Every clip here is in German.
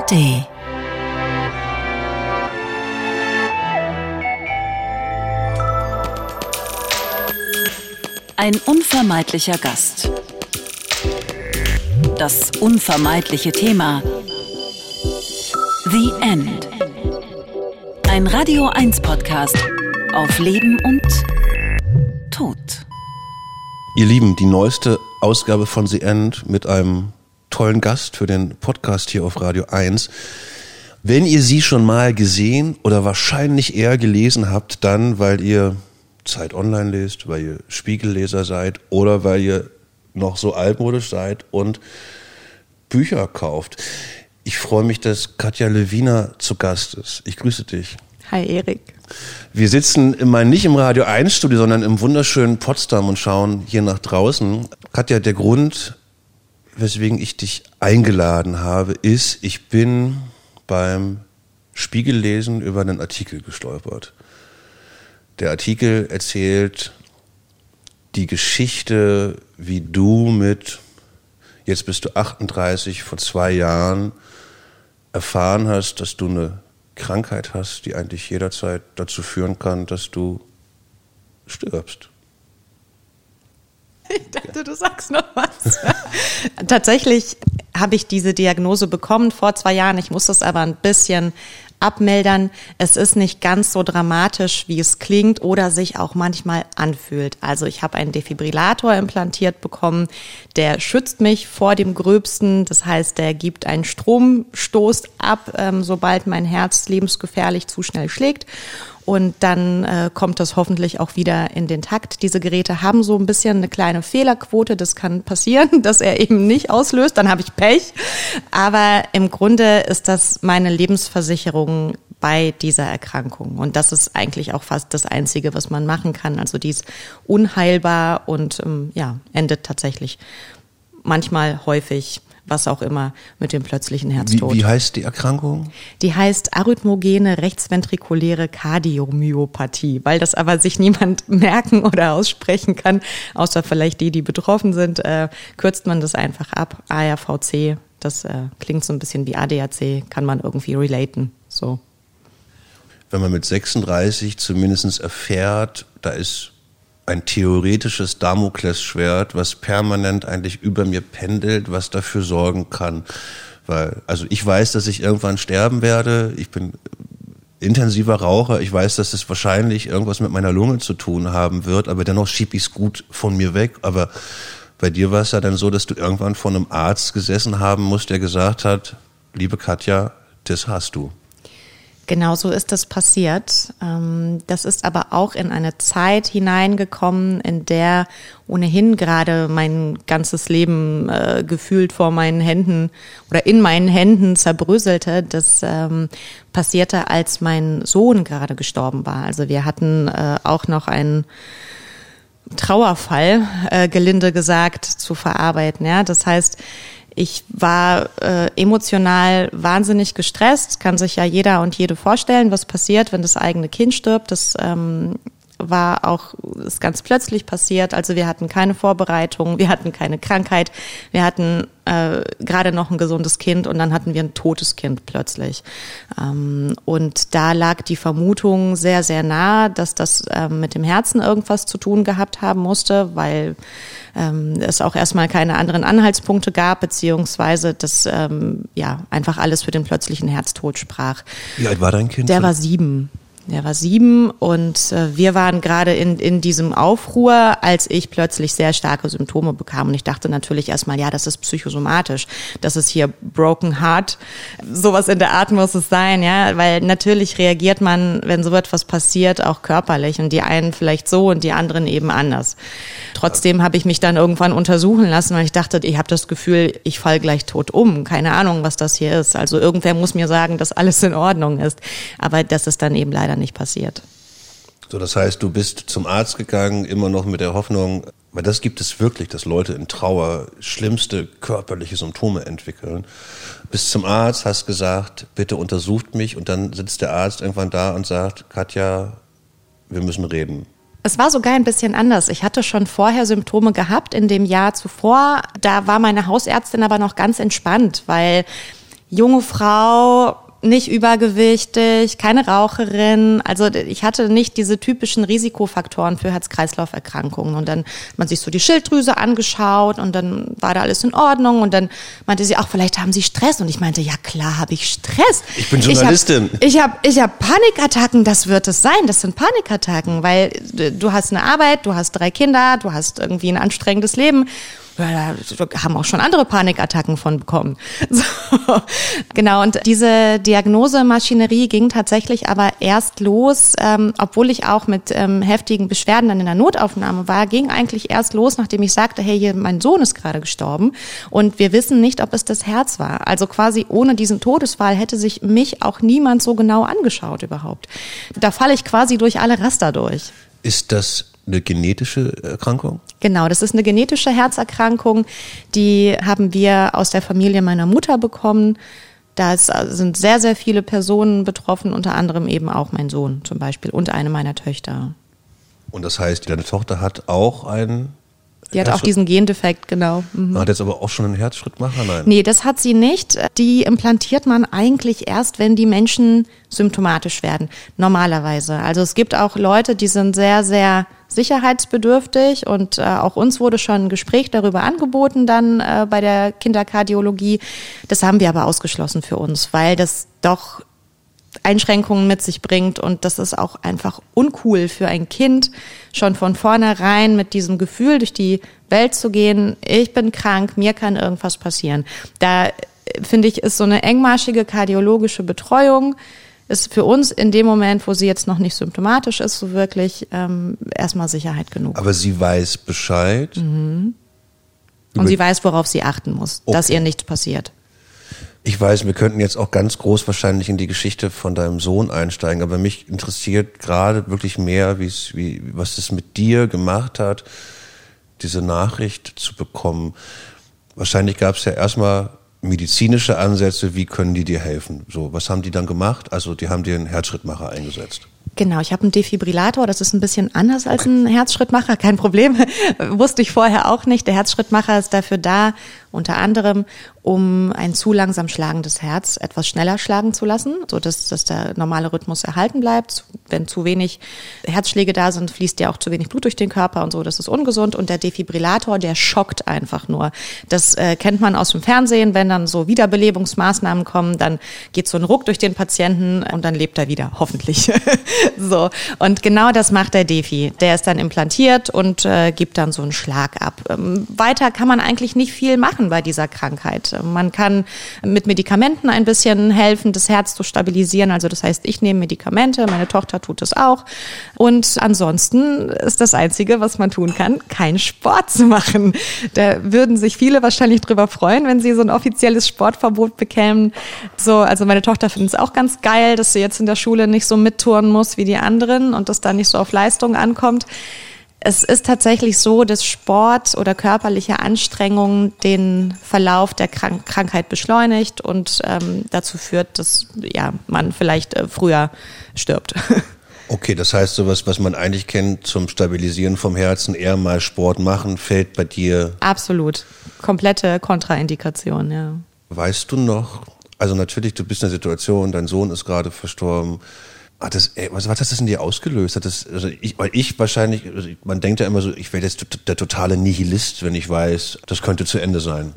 ARD Ein unvermeidlicher Gast. Das unvermeidliche Thema. The End. Ein Radio 1 Podcast auf Leben und Tod. Ihr Lieben, die neueste Ausgabe von The End mit einem tollen Gast für den Podcast hier auf Radio 1. Wenn ihr sie schon mal gesehen oder wahrscheinlich eher gelesen habt, dann weil ihr Zeit Online lest, weil ihr Spiegelleser seid oder weil ihr noch so altmodisch seid und Bücher kauft. Ich freue mich, dass Katja Lewiner zu Gast ist. Ich grüße dich. Hi Erik. Wir sitzen immer nicht im Radio 1 Studio, sondern im wunderschönen Potsdam und schauen hier nach draußen. Katja, der Grund, weswegen ich dich eingeladen habe, ist, ich bin beim Spiegellesen über einen Artikel gestolpert. Der Artikel erzählt die Geschichte, wie du mit, jetzt bist du 38, vor zwei Jahren erfahren hast, dass du eine Krankheit hast, die eigentlich jederzeit dazu führen kann, dass du stirbst. Ich dachte, du sagst noch was. Tatsächlich habe ich diese Diagnose bekommen vor zwei Jahren. Ich muss das aber ein bisschen abmildern. Es ist nicht ganz so dramatisch, wie es klingt oder sich auch manchmal anfühlt. Also ich habe einen Defibrillator implantiert bekommen, der schützt mich vor dem Gröbsten. Das heißt, der gibt einen Stromstoß ab, ähm, sobald mein Herz lebensgefährlich zu schnell schlägt und dann äh, kommt das hoffentlich auch wieder in den Takt. Diese Geräte haben so ein bisschen eine kleine Fehlerquote, das kann passieren, dass er eben nicht auslöst, dann habe ich Pech. Aber im Grunde ist das meine Lebensversicherung bei dieser Erkrankung. Und das ist eigentlich auch fast das Einzige, was man machen kann. Also die ist unheilbar und ähm, ja, endet tatsächlich manchmal häufig was auch immer mit dem plötzlichen Herztod. Wie, wie heißt die Erkrankung? Die heißt arrhythmogene rechtsventrikuläre Kardiomyopathie, weil das aber sich niemand merken oder aussprechen kann, außer vielleicht die, die betroffen sind, äh, kürzt man das einfach ab. ARVC, das äh, klingt so ein bisschen wie ADAC, kann man irgendwie relaten. So. Wenn man mit 36 zumindest erfährt, da ist ein theoretisches Damoklesschwert, was permanent eigentlich über mir pendelt, was dafür sorgen kann. Weil, also ich weiß, dass ich irgendwann sterben werde. Ich bin intensiver Raucher. Ich weiß, dass es wahrscheinlich irgendwas mit meiner Lunge zu tun haben wird, aber dennoch schieb ich es gut von mir weg. Aber bei dir war es ja dann so, dass du irgendwann vor einem Arzt gesessen haben musst, der gesagt hat, liebe Katja, das hast du. Genau so ist das passiert. Ähm, das ist aber auch in eine Zeit hineingekommen, in der ohnehin gerade mein ganzes Leben äh, gefühlt vor meinen Händen oder in meinen Händen zerbröselte. Das ähm, passierte, als mein Sohn gerade gestorben war. Also wir hatten äh, auch noch einen Trauerfall, äh, gelinde gesagt, zu verarbeiten. Ja, das heißt, ich war äh, emotional wahnsinnig gestresst. Kann sich ja jeder und jede vorstellen, was passiert, wenn das eigene Kind stirbt. Das ähm, war auch ist ganz plötzlich passiert. Also wir hatten keine Vorbereitung, wir hatten keine Krankheit, wir hatten äh, gerade noch ein gesundes Kind und dann hatten wir ein totes Kind plötzlich. Ähm, und da lag die Vermutung sehr, sehr nah, dass das ähm, mit dem Herzen irgendwas zu tun gehabt haben musste, weil ähm, es auch erstmal keine anderen Anhaltspunkte gab, beziehungsweise dass ähm, ja einfach alles für den plötzlichen Herztod sprach. Wie alt war dein Kind? Der war sieben. Er war sieben und äh, wir waren gerade in, in diesem Aufruhr, als ich plötzlich sehr starke Symptome bekam. Und ich dachte natürlich erstmal, ja, das ist psychosomatisch. Das ist hier Broken Heart. Sowas in der Art muss es sein, ja. Weil natürlich reagiert man, wenn so etwas passiert, auch körperlich. Und die einen vielleicht so und die anderen eben anders. Trotzdem habe ich mich dann irgendwann untersuchen lassen, weil ich dachte, ich habe das Gefühl, ich fall gleich tot um. Keine Ahnung, was das hier ist. Also irgendwer muss mir sagen, dass alles in Ordnung ist. Aber das ist dann eben leider nicht passiert. So, das heißt, du bist zum Arzt gegangen, immer noch mit der Hoffnung, weil das gibt es wirklich, dass Leute in Trauer schlimmste körperliche Symptome entwickeln. Bis zum Arzt, hast gesagt, bitte untersucht mich und dann sitzt der Arzt irgendwann da und sagt, Katja, wir müssen reden. Es war sogar ein bisschen anders. Ich hatte schon vorher Symptome gehabt in dem Jahr zuvor. Da war meine Hausärztin aber noch ganz entspannt, weil junge Frau, nicht übergewichtig, keine Raucherin. Also ich hatte nicht diese typischen Risikofaktoren für Herz-Kreislauf-Erkrankungen. Und dann hat man sich so die Schilddrüse angeschaut und dann war da alles in Ordnung. Und dann meinte sie auch, vielleicht haben Sie Stress. Und ich meinte, ja klar habe ich Stress. Ich bin Journalistin. Ich habe ich hab, ich hab Panikattacken, das wird es sein. Das sind Panikattacken, weil du hast eine Arbeit, du hast drei Kinder, du hast irgendwie ein anstrengendes Leben da haben auch schon andere Panikattacken von bekommen. So, genau, und diese Diagnosemaschinerie ging tatsächlich aber erst los, ähm, obwohl ich auch mit ähm, heftigen Beschwerden dann in der Notaufnahme war, ging eigentlich erst los, nachdem ich sagte, hey, hier, mein Sohn ist gerade gestorben und wir wissen nicht, ob es das Herz war. Also quasi ohne diesen Todesfall hätte sich mich auch niemand so genau angeschaut überhaupt. Da falle ich quasi durch alle Raster durch. Ist das eine genetische Erkrankung? Genau, das ist eine genetische Herzerkrankung. Die haben wir aus der Familie meiner Mutter bekommen. Da sind sehr, sehr viele Personen betroffen, unter anderem eben auch mein Sohn zum Beispiel und eine meiner Töchter. Und das heißt, deine Tochter hat auch einen die hat auch diesen Gendefekt, genau. Mhm. Hat jetzt aber auch schon einen Herzschrittmacher? Nein. Nee, das hat sie nicht. Die implantiert man eigentlich erst, wenn die Menschen symptomatisch werden. Normalerweise. Also es gibt auch Leute, die sind sehr, sehr sicherheitsbedürftig und äh, auch uns wurde schon ein Gespräch darüber angeboten dann äh, bei der Kinderkardiologie. Das haben wir aber ausgeschlossen für uns, weil das doch Einschränkungen mit sich bringt und das ist auch einfach uncool für ein Kind, schon von vornherein mit diesem Gefühl durch die Welt zu gehen, ich bin krank, mir kann irgendwas passieren. Da äh, finde ich, ist so eine engmaschige kardiologische Betreuung ist für uns in dem Moment, wo sie jetzt noch nicht symptomatisch ist, so wirklich ähm, erstmal Sicherheit genug. Aber sie weiß Bescheid. Mhm. Und sie weiß, worauf sie achten muss, okay. dass ihr nichts passiert. Ich weiß, wir könnten jetzt auch ganz groß wahrscheinlich in die Geschichte von deinem Sohn einsteigen, aber mich interessiert gerade wirklich mehr, wie, was es mit dir gemacht hat, diese Nachricht zu bekommen. Wahrscheinlich gab es ja erstmal medizinische Ansätze, wie können die dir helfen? So, was haben die dann gemacht? Also, die haben dir einen Herzschrittmacher eingesetzt. Genau, ich habe einen Defibrillator, das ist ein bisschen anders als ein Herzschrittmacher, kein Problem. Wusste ich vorher auch nicht. Der Herzschrittmacher ist dafür da, unter anderem, um ein zu langsam schlagendes Herz etwas schneller schlagen zu lassen, so dass, dass der normale Rhythmus erhalten bleibt. Wenn zu wenig Herzschläge da sind, fließt ja auch zu wenig Blut durch den Körper und so, das ist ungesund. Und der Defibrillator, der schockt einfach nur. Das äh, kennt man aus dem Fernsehen, wenn dann so Wiederbelebungsmaßnahmen kommen, dann geht so ein Ruck durch den Patienten und dann lebt er wieder, hoffentlich. so. Und genau das macht der Defi. Der ist dann implantiert und äh, gibt dann so einen Schlag ab. Ähm, weiter kann man eigentlich nicht viel machen bei dieser Krankheit. Man kann mit Medikamenten ein bisschen helfen, das Herz zu stabilisieren. Also das heißt, ich nehme Medikamente, meine Tochter tut es auch. Und ansonsten ist das Einzige, was man tun kann, keinen Sport zu machen. Da würden sich viele wahrscheinlich drüber freuen, wenn sie so ein offizielles Sportverbot bekämen. So, also meine Tochter findet es auch ganz geil, dass sie jetzt in der Schule nicht so mitturnen muss wie die anderen und das da nicht so auf Leistung ankommt. Es ist tatsächlich so, dass Sport oder körperliche Anstrengung den Verlauf der Krank Krankheit beschleunigt und ähm, dazu führt, dass ja, man vielleicht äh, früher stirbt. Okay, das heißt, sowas, was man eigentlich kennt zum Stabilisieren vom Herzen, eher mal Sport machen, fällt bei dir. Absolut. Komplette Kontraindikation, ja. Weißt du noch, also natürlich, du bist in der Situation, dein Sohn ist gerade verstorben. Hat das, ey, was, was hat das in dir ausgelöst? Hat das, also ich, weil ich wahrscheinlich, also man denkt ja immer so, ich werde jetzt der totale Nihilist, wenn ich weiß, das könnte zu Ende sein.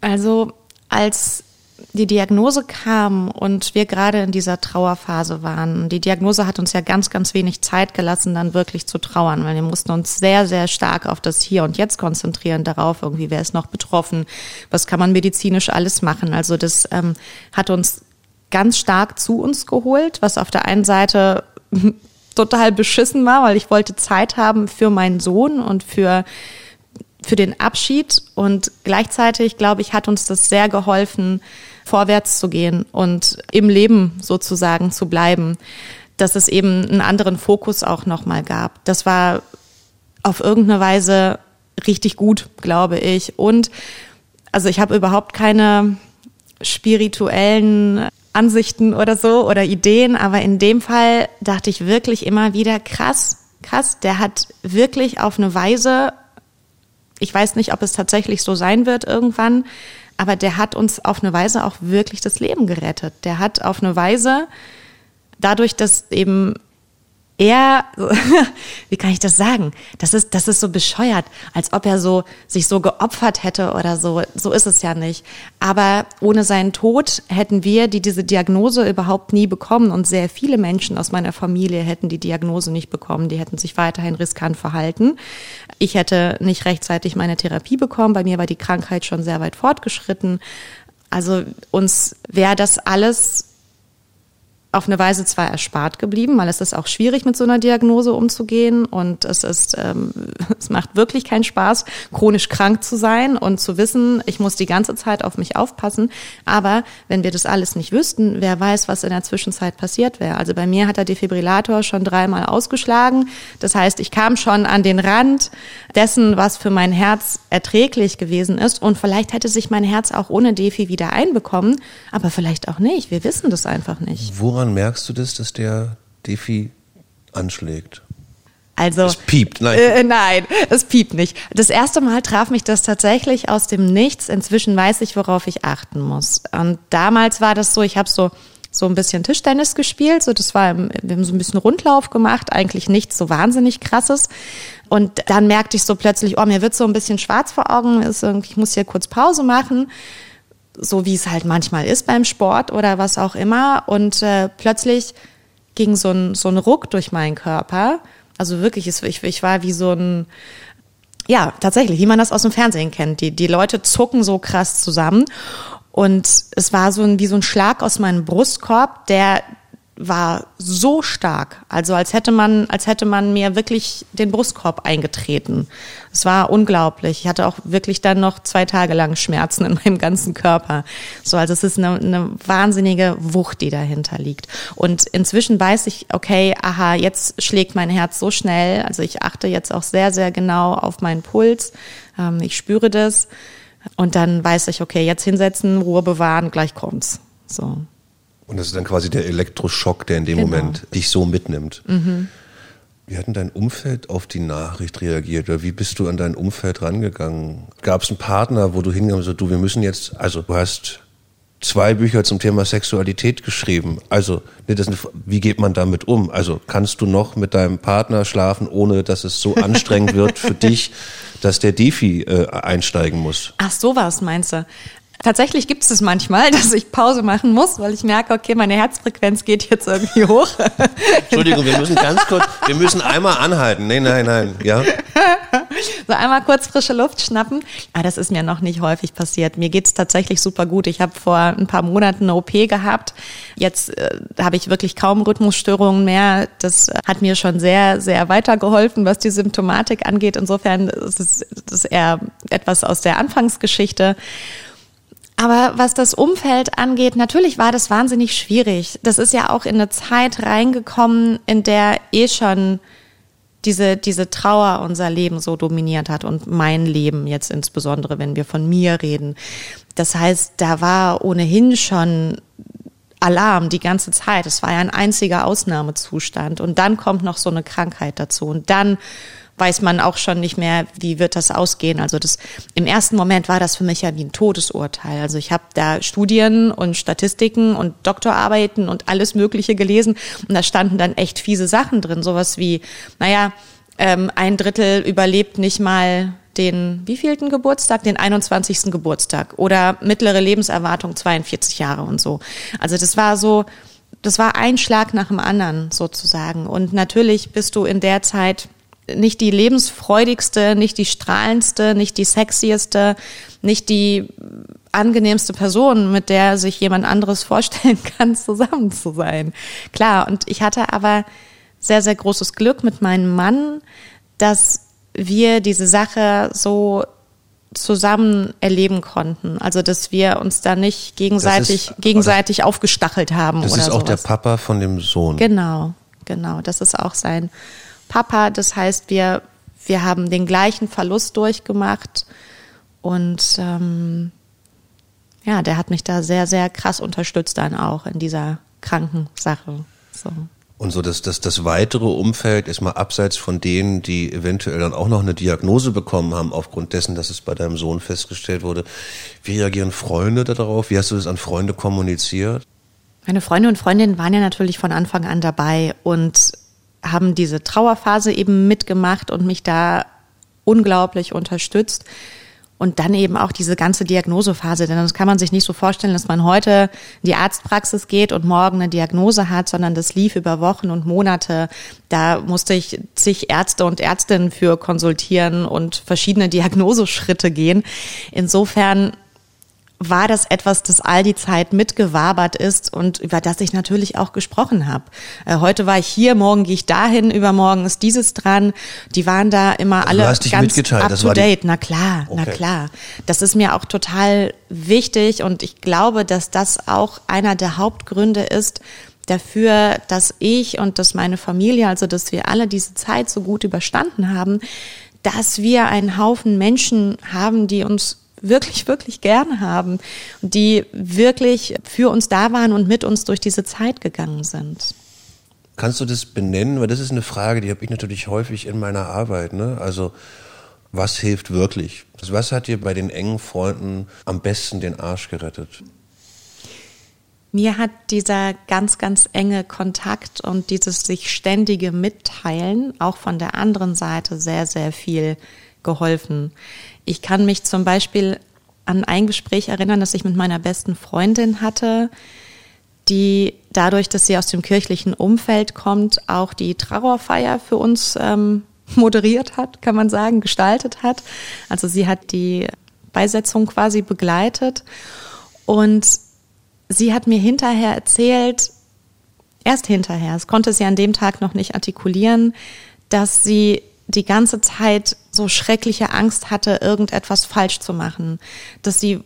Also als die Diagnose kam und wir gerade in dieser Trauerphase waren, die Diagnose hat uns ja ganz, ganz wenig Zeit gelassen, dann wirklich zu trauern, weil wir mussten uns sehr, sehr stark auf das Hier und Jetzt konzentrieren, darauf irgendwie, wer ist noch betroffen, was kann man medizinisch alles machen. Also das ähm, hat uns ganz stark zu uns geholt, was auf der einen Seite total beschissen war, weil ich wollte Zeit haben für meinen Sohn und für für den Abschied und gleichzeitig, glaube ich, hat uns das sehr geholfen, vorwärts zu gehen und im Leben sozusagen zu bleiben, dass es eben einen anderen Fokus auch nochmal gab. Das war auf irgendeine Weise richtig gut, glaube ich. Und also ich habe überhaupt keine spirituellen Ansichten oder so oder Ideen, aber in dem Fall dachte ich wirklich immer wieder krass, krass, der hat wirklich auf eine Weise ich weiß nicht, ob es tatsächlich so sein wird irgendwann, aber der hat uns auf eine Weise auch wirklich das Leben gerettet. Der hat auf eine Weise, dadurch, dass eben er, wie kann ich das sagen? Das ist, das ist so bescheuert, als ob er so, sich so geopfert hätte oder so. So ist es ja nicht. Aber ohne seinen Tod hätten wir, die diese Diagnose überhaupt nie bekommen und sehr viele Menschen aus meiner Familie hätten die Diagnose nicht bekommen. Die hätten sich weiterhin riskant verhalten. Ich hätte nicht rechtzeitig meine Therapie bekommen. Bei mir war die Krankheit schon sehr weit fortgeschritten. Also uns wäre das alles auf eine Weise zwar erspart geblieben, weil es ist auch schwierig, mit so einer Diagnose umzugehen und es ist, ähm, es macht wirklich keinen Spaß, chronisch krank zu sein und zu wissen, ich muss die ganze Zeit auf mich aufpassen. Aber wenn wir das alles nicht wüssten, wer weiß, was in der Zwischenzeit passiert wäre. Also bei mir hat der Defibrillator schon dreimal ausgeschlagen. Das heißt, ich kam schon an den Rand dessen, was für mein Herz erträglich gewesen ist und vielleicht hätte sich mein Herz auch ohne Defi wieder einbekommen, aber vielleicht auch nicht. Wir wissen das einfach nicht. Woran woran merkst du das, dass der Defi anschlägt? Also es piept, nein. Äh, nein, es piept nicht. Das erste Mal traf mich das tatsächlich aus dem Nichts. Inzwischen weiß ich, worauf ich achten muss. Und damals war das so, ich habe so so ein bisschen Tischtennis gespielt, so das war wir haben so ein bisschen Rundlauf gemacht, eigentlich nichts so wahnsinnig krasses. Und dann merkte ich so plötzlich, oh, mir wird so ein bisschen schwarz vor Augen, ich muss hier kurz Pause machen so wie es halt manchmal ist beim Sport oder was auch immer. Und äh, plötzlich ging so ein, so ein Ruck durch meinen Körper. Also wirklich, ich, ich war wie so ein, ja, tatsächlich, wie man das aus dem Fernsehen kennt. Die, die Leute zucken so krass zusammen. Und es war so ein, wie so ein Schlag aus meinem Brustkorb, der war so stark, also als hätte man, als hätte man mir wirklich den Brustkorb eingetreten. Es war unglaublich. Ich hatte auch wirklich dann noch zwei Tage lang Schmerzen in meinem ganzen Körper. So, also es ist eine, eine wahnsinnige Wucht, die dahinter liegt. Und inzwischen weiß ich, okay, aha, jetzt schlägt mein Herz so schnell. Also ich achte jetzt auch sehr, sehr genau auf meinen Puls. Ähm, ich spüre das. Und dann weiß ich, okay, jetzt hinsetzen, Ruhe bewahren, gleich kommt's. So. Und das ist dann quasi der Elektroschock, der in dem genau. Moment dich so mitnimmt. Mhm. Wie hat denn dein Umfeld auf die Nachricht reagiert? Oder wie bist du an dein Umfeld rangegangen? Gab es einen Partner, wo du hingegangen bist, du, wir müssen jetzt, also du hast zwei Bücher zum Thema Sexualität geschrieben. Also, das, wie geht man damit um? Also, kannst du noch mit deinem Partner schlafen, ohne dass es so anstrengend wird für dich, dass der Defi äh, einsteigen muss? Ach, sowas meinst du? Tatsächlich gibt es es manchmal, dass ich Pause machen muss, weil ich merke, okay, meine Herzfrequenz geht jetzt irgendwie hoch. Entschuldigung, wir müssen ganz kurz, wir müssen einmal anhalten. Nein, nein, nein, ja. So einmal kurz frische Luft schnappen. Ah, das ist mir noch nicht häufig passiert. Mir geht's tatsächlich super gut. Ich habe vor ein paar Monaten eine OP gehabt. Jetzt äh, habe ich wirklich kaum Rhythmusstörungen mehr. Das hat mir schon sehr, sehr weitergeholfen, was die Symptomatik angeht. Insofern ist es ist eher etwas aus der Anfangsgeschichte. Aber was das Umfeld angeht, natürlich war das wahnsinnig schwierig. Das ist ja auch in eine Zeit reingekommen, in der eh schon diese, diese Trauer unser Leben so dominiert hat und mein Leben jetzt insbesondere, wenn wir von mir reden. Das heißt, da war ohnehin schon Alarm die ganze Zeit. Es war ja ein einziger Ausnahmezustand. Und dann kommt noch so eine Krankheit dazu. Und dann weiß man auch schon nicht mehr, wie wird das ausgehen. Also das im ersten Moment war das für mich ja wie ein Todesurteil. Also ich habe da Studien und Statistiken und Doktorarbeiten und alles Mögliche gelesen und da standen dann echt fiese Sachen drin, sowas wie, naja, ähm, ein Drittel überlebt nicht mal den wievielten Geburtstag? Den 21. Geburtstag oder mittlere Lebenserwartung 42 Jahre und so. Also das war so, das war ein Schlag nach dem anderen sozusagen. Und natürlich bist du in der Zeit nicht die lebensfreudigste, nicht die strahlendste, nicht die sexieste, nicht die angenehmste Person, mit der sich jemand anderes vorstellen kann, zusammen zu sein. Klar, und ich hatte aber sehr, sehr großes Glück mit meinem Mann, dass wir diese Sache so zusammen erleben konnten. Also dass wir uns da nicht gegenseitig ist, gegenseitig aufgestachelt haben. Das oder ist auch sowas. der Papa von dem Sohn. Genau, genau. Das ist auch sein Papa. Das heißt, wir, wir haben den gleichen Verlust durchgemacht und ähm, ja, der hat mich da sehr, sehr krass unterstützt dann auch in dieser kranken Sache. So. Und so dass das, das weitere Umfeld ist mal abseits von denen, die eventuell dann auch noch eine Diagnose bekommen haben, aufgrund dessen, dass es bei deinem Sohn festgestellt wurde. Wie reagieren Freunde darauf? Wie hast du das an Freunde kommuniziert? Meine Freunde und Freundinnen waren ja natürlich von Anfang an dabei und haben diese Trauerphase eben mitgemacht und mich da unglaublich unterstützt. Und dann eben auch diese ganze Diagnosephase, denn das kann man sich nicht so vorstellen, dass man heute in die Arztpraxis geht und morgen eine Diagnose hat, sondern das lief über Wochen und Monate. Da musste ich zig Ärzte und Ärztinnen für konsultieren und verschiedene Diagnoseschritte gehen. Insofern war das etwas, das all die Zeit mitgewabert ist und über das ich natürlich auch gesprochen habe. Äh, heute war ich hier, morgen gehe ich dahin, übermorgen ist dieses dran. Die waren da immer alle hast dich ganz mitgeteilt, up das to date. Na klar, na Okay. klar. Das ist mir auch total wichtig und ich glaube, dass das auch einer der Hauptgründe ist dafür, dass ich und dass meine Familie, also dass wir alle diese Zeit so gut überstanden haben, dass wir einen Haufen Menschen haben, die uns wirklich, wirklich gern haben und die wirklich für uns da waren und mit uns durch diese Zeit gegangen sind. Kannst du das benennen? Weil das ist eine Frage, die habe ich natürlich häufig in meiner Arbeit. Ne? Also was hilft wirklich? Also, was hat dir bei den engen Freunden am besten den Arsch gerettet? Mir hat dieser ganz, ganz enge Kontakt und dieses sich ständige Mitteilen auch von der anderen Seite sehr, sehr viel geholfen. Ich kann mich zum Beispiel an ein Gespräch erinnern, das ich mit meiner besten Freundin hatte, die dadurch, dass sie aus dem kirchlichen Umfeld kommt, auch die Trauerfeier für uns ähm, moderiert hat, kann man sagen, gestaltet hat. Also sie hat die Beisetzung quasi begleitet und sie hat mir hinterher erzählt, erst hinterher, es konnte sie an dem Tag noch nicht artikulieren, dass sie die ganze Zeit so schreckliche Angst hatte, irgendetwas falsch zu machen, dass sie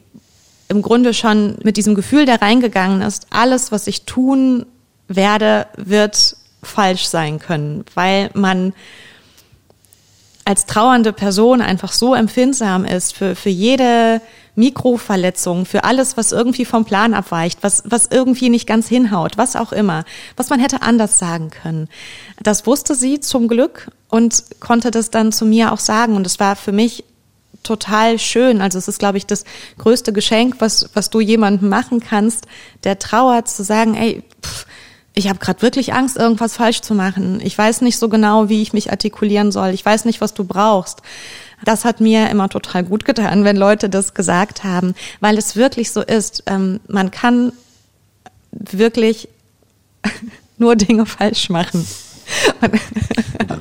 im Grunde schon mit diesem Gefühl da reingegangen ist, alles, was ich tun werde, wird falsch sein können, weil man als trauernde Person einfach so empfindsam ist für, für jede Mikroverletzung, für alles, was irgendwie vom Plan abweicht, was, was irgendwie nicht ganz hinhaut, was auch immer, was man hätte anders sagen können. Das wusste sie zum Glück und konnte das dann zu mir auch sagen. Und es war für mich total schön. Also es ist, glaube ich, das größte Geschenk, was, was du jemandem machen kannst, der trauert, zu sagen, ey, pff, ich habe gerade wirklich Angst, irgendwas falsch zu machen. Ich weiß nicht so genau, wie ich mich artikulieren soll. Ich weiß nicht, was du brauchst. Das hat mir immer total gut getan, wenn Leute das gesagt haben, weil es wirklich so ist. Ähm, man kann wirklich nur Dinge falsch machen.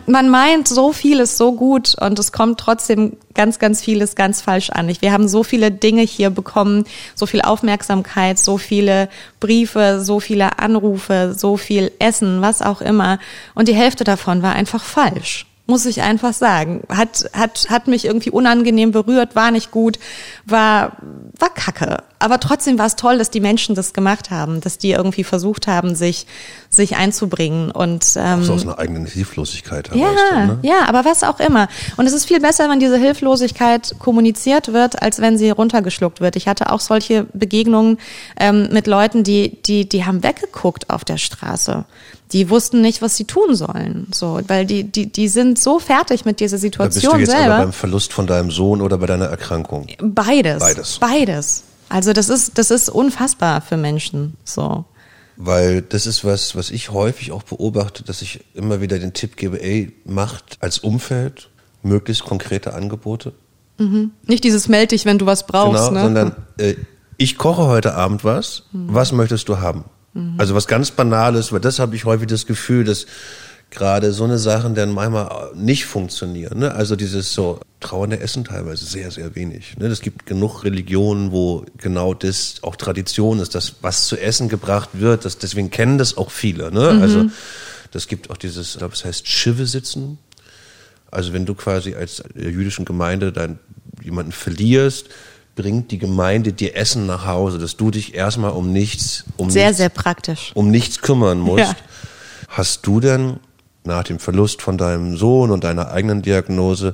Man, meint so vieles so gut und es kommt trotzdem ganz, ganz vieles ganz falsch an. Wir haben so viele Dinge hier bekommen, so viel Aufmerksamkeit, so viele Briefe, so viele Anrufe, so viel Essen, was auch immer. Und die Hälfte davon war einfach falsch. Muss ich einfach sagen. Hat, hat, hat mich irgendwie unangenehm berührt, war nicht gut, war, war kacke. Aber trotzdem war es toll, dass die Menschen das gemacht haben, dass die irgendwie versucht haben, sich, sich einzubringen und, ähm, So aus einer eigenen Hilflosigkeit heraus. ja, dann, ne? ja, aber was auch immer. Und es ist viel besser, wenn diese Hilflosigkeit kommuniziert wird, als wenn sie runtergeschluckt wird. Ich hatte auch solche Begegnungen ähm, mit Leuten, die, die, die haben weggeguckt auf der Straße. Die wussten nicht, was sie tun sollen. So, weil die, die, die sind so fertig mit dieser Da bist du Situation jetzt selber. aber beim Verlust von deinem Sohn oder bei deiner Erkrankung. Beides. Beides. Beides. Also das ist, das ist unfassbar für Menschen. So. Weil das ist was, was ich häufig auch beobachte, dass ich immer wieder den Tipp gebe, ey, macht als Umfeld möglichst konkrete Angebote. Nicht dieses meld dich, wenn du was brauchst. genau, ne? sondern äh, ich koche heute Abend was, was möchtest du haben? Also was ganz Banales, weil das habe ich häufig das Gefühl, dass gerade so eine Sachen dann manchmal nicht funktionieren. Ne? Also dieses so trauernde Essen teilweise sehr, sehr wenig. Ne? Es gibt genug Religionen, wo genau das auch Tradition ist, dass was zu essen gebracht wird. Das, deswegen kennen das auch viele. Ne? Also das gibt auch dieses, ich glaube, es heißt Schive sitzen. Also wenn du quasi als äh, jüdischen Gemeinde dann jemanden verlierst, bringt die Gemeinde dir Essen nach Hause, dass du dich erstmal um nichts, um Sehr, nichts, sehr praktisch. um nichts kümmern musst. Ja. Hast du denn nach dem Verlust von deinem Sohn und deiner eigenen Diagnose,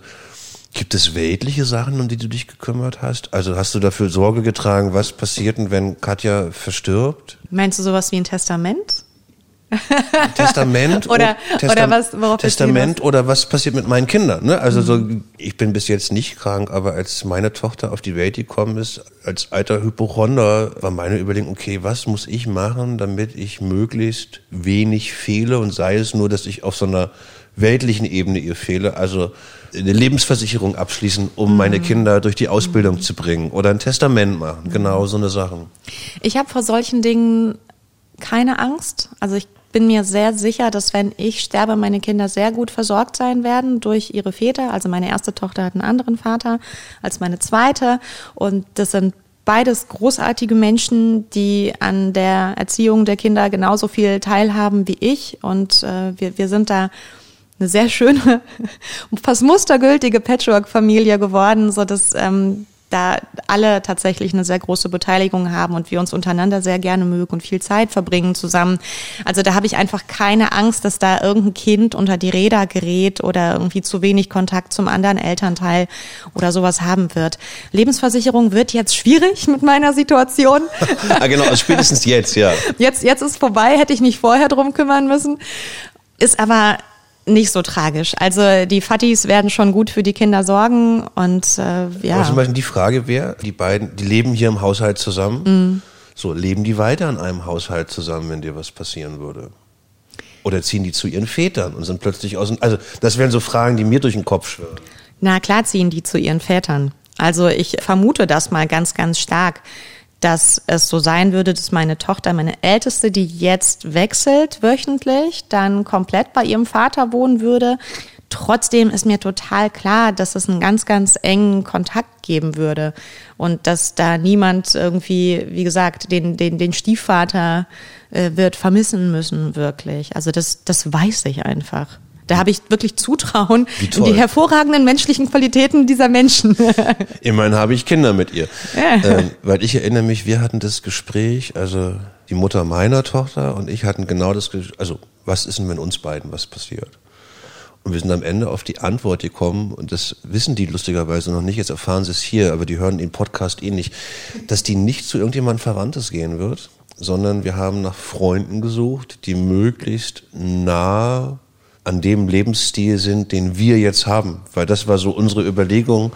gibt es weltliche Sachen, um die du dich gekümmert hast? Also hast du dafür Sorge getragen, was passiert denn, wenn Katja verstirbt? Meinst du sowas wie ein Testament? Testament Oder- und- oder was- worauf Testament oder was passiert mit meinen Kindern? Ne? Also so, ich bin bis jetzt nicht krank, aber als meine Tochter auf die Welt gekommen ist, als alter Hypochonder, war meine Überlegung, okay, was muss ich machen, damit ich möglichst wenig fehle und sei es nur, dass ich auf so einer weltlichen Ebene ihr fehle, also eine Lebensversicherung abschließen, um meine Kinder durch die Ausbildung zu bringen oder ein Testament machen, genau so eine Sachen. Ich habe vor solchen Dingen keine Angst. Also ich bin mir sehr sicher, dass wenn ich sterbe, meine Kinder sehr gut versorgt sein werden durch ihre Väter. Also meine erste Tochter hat einen anderen Vater als meine zweite. Und das sind beides großartige Menschen, die an der Erziehung der Kinder genauso viel teilhaben wie ich. Und äh, wir, wir sind da eine sehr schöne, fast mustergültige Patchwork-Familie geworden, so dass ähm, da alle tatsächlich eine sehr große Beteiligung haben und wir uns untereinander sehr gerne mögen und viel Zeit verbringen zusammen. Also da habe ich einfach keine Angst, dass da irgendein Kind unter die Räder gerät oder irgendwie zu wenig Kontakt zum anderen Elternteil oder sowas haben wird. Lebensversicherung wird jetzt schwierig mit meiner Situation. ah, genau, also spätestens jetzt, ja. Jetzt, jetzt ist vorbei, hätte ich mich vorher drum kümmern müssen. Ist aber nicht so tragisch. Also die Fattis werden schon gut für die Kinder sorgen und äh, ja. Aber zum Beispiel die Frage wäre, die beiden, die leben hier im Haushalt zusammen. So, leben die weiter in einem Haushalt zusammen, wenn dir was passieren würde? Oder ziehen die zu ihren Vätern und sind plötzlich aus dem, also das wären so Fragen, die mir durch den Kopf schwirren. Na klar ziehen die zu ihren Vätern. Also ich vermute das mal ganz, ganz stark, dass es so sein würde, dass meine Tochter, meine Älteste, die jetzt wechselt wöchentlich, dann komplett bei ihrem Vater wohnen würde. Trotzdem ist mir total klar, dass es einen ganz, ganz engen Kontakt geben würde und dass da niemand irgendwie, wie gesagt, den, den, den Stiefvater äh, wird vermissen müssen, wirklich. Also das, das weiß ich einfach. Da habe ich wirklich Zutrauen in die hervorragenden menschlichen Qualitäten dieser Menschen. Immerhin habe ich Kinder mit ihr. Ähm, weil ich erinnere mich, wir hatten das Gespräch, also die Mutter meiner Tochter und ich hatten genau das Gespräch, also was ist denn, wenn uns beiden was passiert? Und wir sind am Ende auf die Antwort gekommen, und das wissen die lustigerweise noch nicht, jetzt erfahren sie es hier, aber die hören den Podcast eh nicht, dass die nicht zu irgendjemandem Verwandtes gehen wird, sondern wir haben nach Freunden gesucht, die möglichst nah an dem Lebensstil sind, den wir jetzt haben. Weil das war so unsere Überlegung,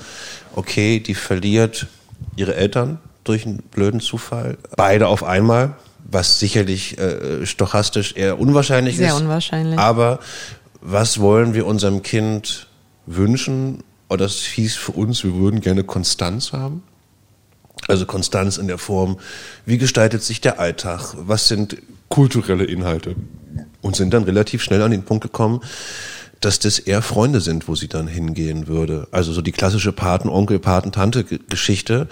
okay, die verliert ihre Eltern durch einen blöden Zufall, beide auf einmal, was sicherlich äh, stochastisch eher unwahrscheinlich Sehr ist. unwahrscheinlich. Aber was wollen wir unserem Kind wünschen? Und das hieß für uns, wir würden gerne Konstanz haben. Also Konstanz in der Form, wie gestaltet sich der Alltag? Was sind kulturelle Inhalte? Und sind dann relativ schnell an den Punkt gekommen, dass das eher Freunde sind, wo sie dann hingehen würde. Also so die klassische Paten-Onkel, Paten-Tante-Geschichte.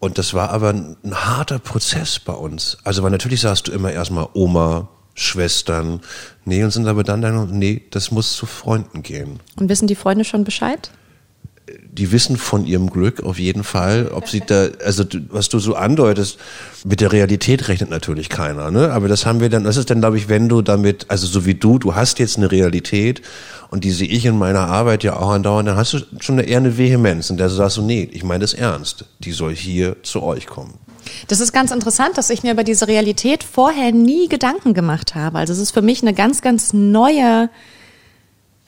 Und das war aber ein, ein harter Prozess bei uns. Also weil natürlich sagst du immer erstmal Oma, Schwestern, nee, und sind aber dann dann, nee, das muss zu Freunden gehen Und wissen die Freunde schon Bescheid? Die wissen von ihrem Glück auf jeden Fall, ob sie da, also was du so andeutest, mit der Realität rechnet natürlich keiner, ne? Aber das haben wir dann, das ist dann, glaube ich, wenn du damit, also so wie du, du hast jetzt eine Realität und die sehe ich in meiner Arbeit ja auch andauernd, dann hast du schon eher eine Vehemenz, in der du sagst so, nee, ich meine das ernst, die soll hier zu euch kommen. Das ist ganz interessant, dass ich mir über diese Realität vorher nie Gedanken gemacht habe. Also es ist für mich eine ganz, ganz neue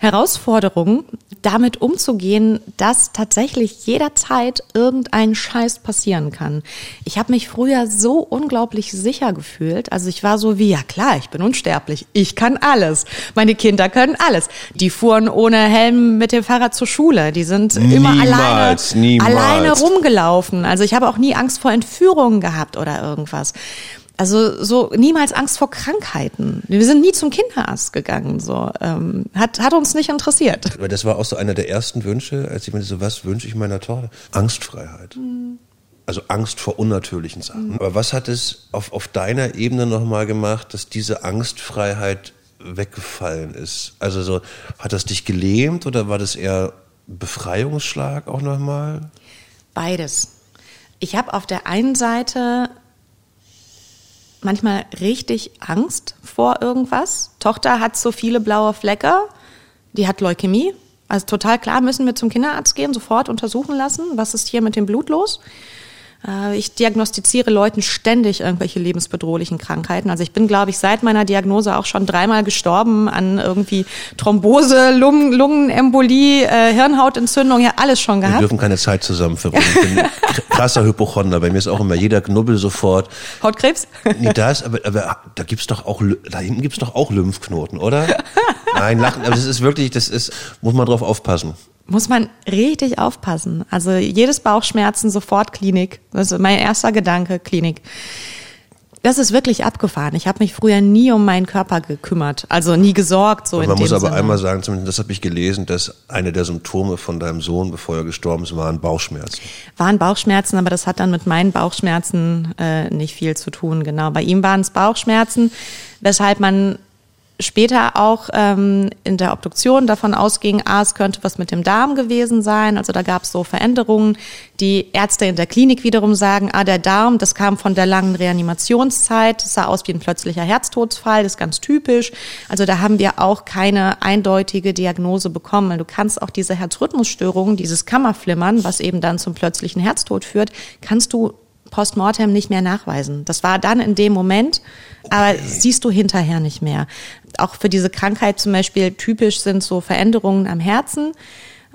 Herausforderung, damit umzugehen, dass tatsächlich jederzeit irgendein Scheiß passieren kann. Ich habe mich früher so unglaublich sicher gefühlt. Also ich war so wie, ja klar, ich bin unsterblich. Ich kann alles. Meine Kinder können alles. Die fuhren ohne Helm mit dem Fahrrad zur Schule. Die sind immer alleine, Niemals, niemals. alleine rumgelaufen. Also ich habe auch nie Angst vor Entführungen gehabt oder irgendwas. Also so niemals Angst vor Krankheiten. Wir sind nie zum Kinderarzt gegangen. So ähm, hat hat uns nicht interessiert. Aber das war auch so einer der ersten Wünsche, als ich mir so, was wünsche ich meiner Tochter? Angstfreiheit. Also Angst vor unnatürlichen Sachen. Aber was hat es auf, auf deiner Ebene nochmal gemacht, dass diese Angstfreiheit weggefallen ist? Also so, hat das dich gelähmt oder war das eher Befreiungsschlag auch nochmal? Beides. Ich habe auf der einen Seite manchmal richtig Angst vor irgendwas. Tochter hat so viele blaue Flecke, die hat Leukämie. Also total klar, müssen wir zum Kinderarzt gehen, sofort untersuchen lassen, was ist hier mit dem Blut los. Äh, ich diagnostiziere Leuten ständig irgendwelche lebensbedrohlichen Krankheiten. Also ich bin, glaube ich, seit meiner Diagnose auch schon dreimal gestorben an irgendwie Thrombose, Lungen, Lungenembolie, äh, Hirnhautentzündung, ja alles schon gehabt. Wir dürfen keine Zeit zusammen verbringen. Ich bin krasser Hypochonder. Bei mir ist auch immer jeder Knubbel sofort. Hautkrebs? Nee, das, aber, aber da gibt's doch auch, da hinten gibt's doch auch Lymphknoten, oder? Nein, lachen, aber das ist wirklich, das ist, muss man drauf aufpassen muss man richtig aufpassen. Also jedes Bauchschmerzen sofort Klinik. Das ist mein erster Gedanke, Klinik. Das ist wirklich abgefahren. Ich habe mich früher nie um meinen Körper gekümmert, also nie gesorgt. So man in muss aber Sinne. einmal sagen, zumindest das habe ich gelesen, dass eine der Symptome von deinem Sohn, bevor er gestorben ist, waren Bauchschmerzen. Waren Bauchschmerzen, aber das hat dann mit meinen Bauchschmerzen äh, nicht viel zu tun. Genau, bei ihm waren es Bauchschmerzen, weshalb man später auch ähm, in der Obduktion davon ausging, ah, es könnte was mit dem Darm gewesen sein. Also da gab es so Veränderungen. Die Ärzte in der Klinik wiederum sagen, ah, der Darm, das kam von der langen Reanimationszeit, das sah aus wie ein plötzlicher Herztodesfall, das ist ganz typisch. Also da haben wir auch keine eindeutige Diagnose bekommen. Du kannst auch diese Herzrhythmusstörungen, dieses Kammerflimmern, was eben dann zum plötzlichen Herztod führt, kannst du postmortem nicht mehr nachweisen. Das war dann in dem Moment, aber siehst du hinterher nicht mehr. Auch für diese Krankheit zum Beispiel typisch sind so Veränderungen am Herzen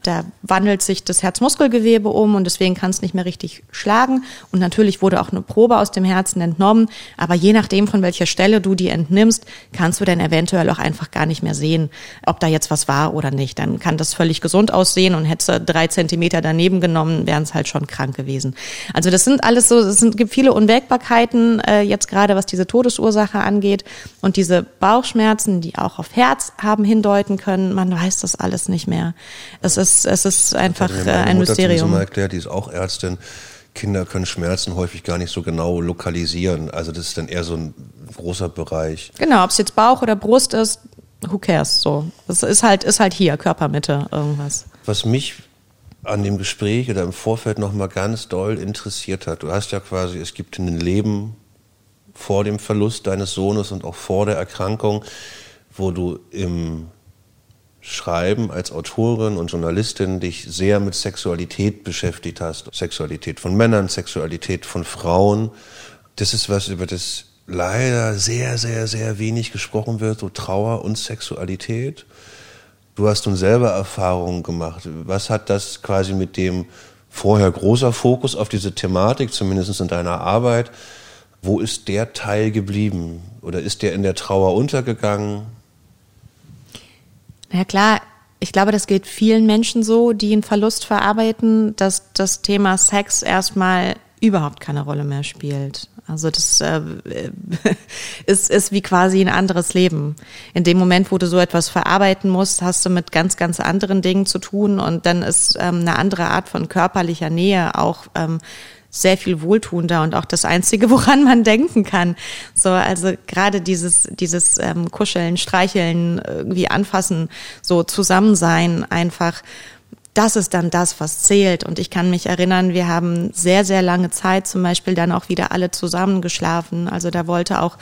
da wandelt sich das Herzmuskelgewebe um und deswegen kann es nicht mehr richtig schlagen. Und natürlich wurde auch eine Probe aus dem Herzen entnommen, aber je nachdem, von welcher Stelle du die entnimmst, kannst du dann eventuell auch einfach gar nicht mehr sehen, ob da jetzt was war oder nicht. Dann kann das völlig gesund aussehen und hättest du drei Zentimeter daneben genommen, wären es halt schon krank gewesen. Also das sind alles so, es gibt viele Unwägbarkeiten, äh, jetzt gerade was diese Todesursache angeht und diese Bauchschmerzen, die auch auf Herz haben hindeuten können, man weiß das alles nicht mehr. Es ist es ist einfach äh, meine ein Mutter Mysterium. mal erklärt, die ist auch Ärztin. Kinder können Schmerzen häufig gar nicht so genau lokalisieren. Also das ist dann eher so ein großer Bereich. Genau, ob es jetzt Bauch oder Brust ist, who cares? So, das ist halt ist halt hier Körpermitte irgendwas. Was mich an dem Gespräch oder im Vorfeld noch mal ganz doll interessiert hat. Du hast ja quasi, es gibt ein Leben vor dem Verlust deines Sohnes und auch vor der Erkrankung, wo du im Schreiben als Autorin und Journalistin dich sehr mit Sexualität beschäftigt hast. Sexualität von Männern, Sexualität von Frauen. Das ist was, über das leider sehr, sehr, sehr wenig gesprochen wird, so Trauer und Sexualität. Du hast nun selber Erfahrungen gemacht. Was hat das quasi mit dem vorher großer Fokus auf diese Thematik, zumindest in deiner Arbeit, wo ist der Teil geblieben? Oder ist der in der Trauer untergegangen? Ja klar, ich glaube, das geht vielen Menschen so, die einen Verlust verarbeiten, dass das Thema Sex erstmal überhaupt keine Rolle mehr spielt. Also das äh, ist, ist wie quasi ein anderes Leben. In dem Moment, wo du so etwas verarbeiten musst, hast du mit ganz, ganz anderen Dingen zu tun und dann ist ähm, eine andere Art von körperlicher Nähe auch ähm, sehr viel wohltuender und auch das Einzige, woran man denken kann. So, also gerade dieses, dieses ähm, Kuscheln, Streicheln, irgendwie anfassen, so zusammen sein, einfach das ist dann das, was zählt. Und ich kann mich erinnern, wir haben sehr, sehr lange Zeit zum Beispiel dann auch wieder alle zusammen geschlafen. Also da wollte auch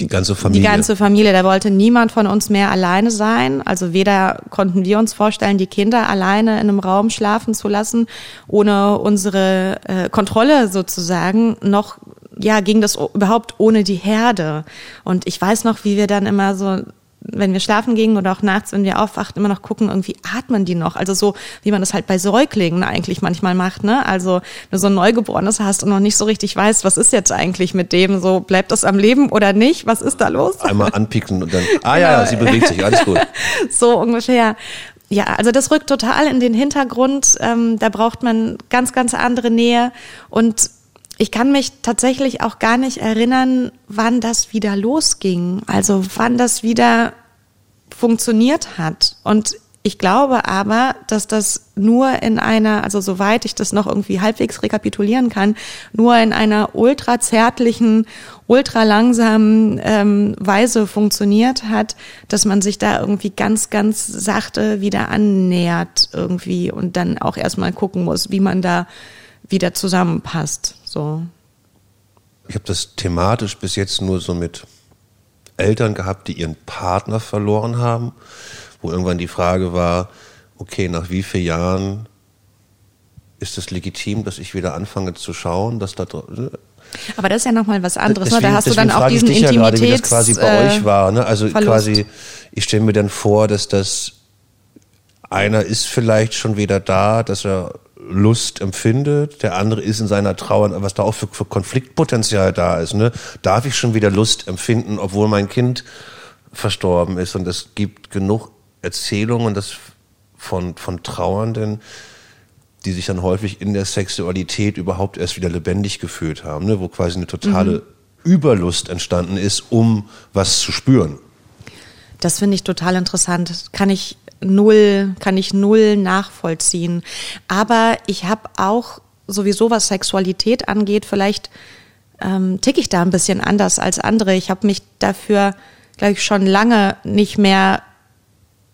die ganze Familie. Die ganze Familie, da wollte niemand von uns mehr alleine sein. Also weder konnten wir uns vorstellen, die Kinder alleine in einem Raum schlafen zu lassen, ohne unsere äh, Kontrolle sozusagen, noch ja, ging das überhaupt ohne die Herde. Und ich weiß noch, wie wir dann immer so wenn wir schlafen gingen oder auch nachts, wenn wir aufwachten, immer noch gucken, irgendwie atmen die noch. Also so, wie man das halt bei Säuglingen eigentlich manchmal macht, ne? Also, wenn du so ein Neugeborenes hast und noch nicht so richtig weißt, was ist jetzt eigentlich mit dem, so bleibt das am Leben oder nicht? Was ist da los? Einmal anpicken und dann, ah ja, genau. sie bewegt sich, alles gut. so ungefähr. Ja, also das rückt total in den Hintergrund. Ähm, da braucht man ganz, ganz andere Nähe und ich kann mich tatsächlich auch gar nicht erinnern, wann das wieder losging. Also wann das wieder funktioniert hat. Und ich glaube aber, dass das nur in einer, also soweit ich das noch irgendwie halbwegs rekapitulieren kann, nur in einer ultra zärtlichen, ultra langsamen ähm, Weise funktioniert hat, dass man sich da irgendwie ganz, ganz sachte wieder annähert irgendwie und dann auch erstmal gucken muss, wie man da wieder zusammenpasst. So. Ich habe das thematisch bis jetzt nur so mit Eltern gehabt, die ihren Partner verloren haben, wo irgendwann die Frage war, okay, nach wie vielen Jahren ist es legitim, dass ich wieder anfange zu schauen, dass da aber das ist ja nochmal was anderes. Deswegen, ne? Da hast du dann auch diesen ich dich Intimitäts... Ja gerade, wie das quasi bei äh, euch war. Ne? Also Verlust. quasi, ich stelle mir dann vor, dass das einer ist vielleicht schon wieder da, dass er Lust empfindet, der andere ist in seiner Trauer, was da auch für, für Konfliktpotenzial da ist. Ne? Darf ich schon wieder Lust empfinden, obwohl mein Kind verstorben ist? Und es gibt genug Erzählungen das von, von Trauernden, die sich dann häufig in der Sexualität überhaupt erst wieder lebendig gefühlt haben, ne? wo quasi eine totale Überlust entstanden ist, um was zu spüren. Das finde ich total interessant. Kann ich null, kann ich null nachvollziehen. Aber ich habe auch sowieso, was Sexualität angeht, vielleicht ähm, tick ich da ein bisschen anders als andere. Ich habe mich dafür, glaube ich, schon lange nicht mehr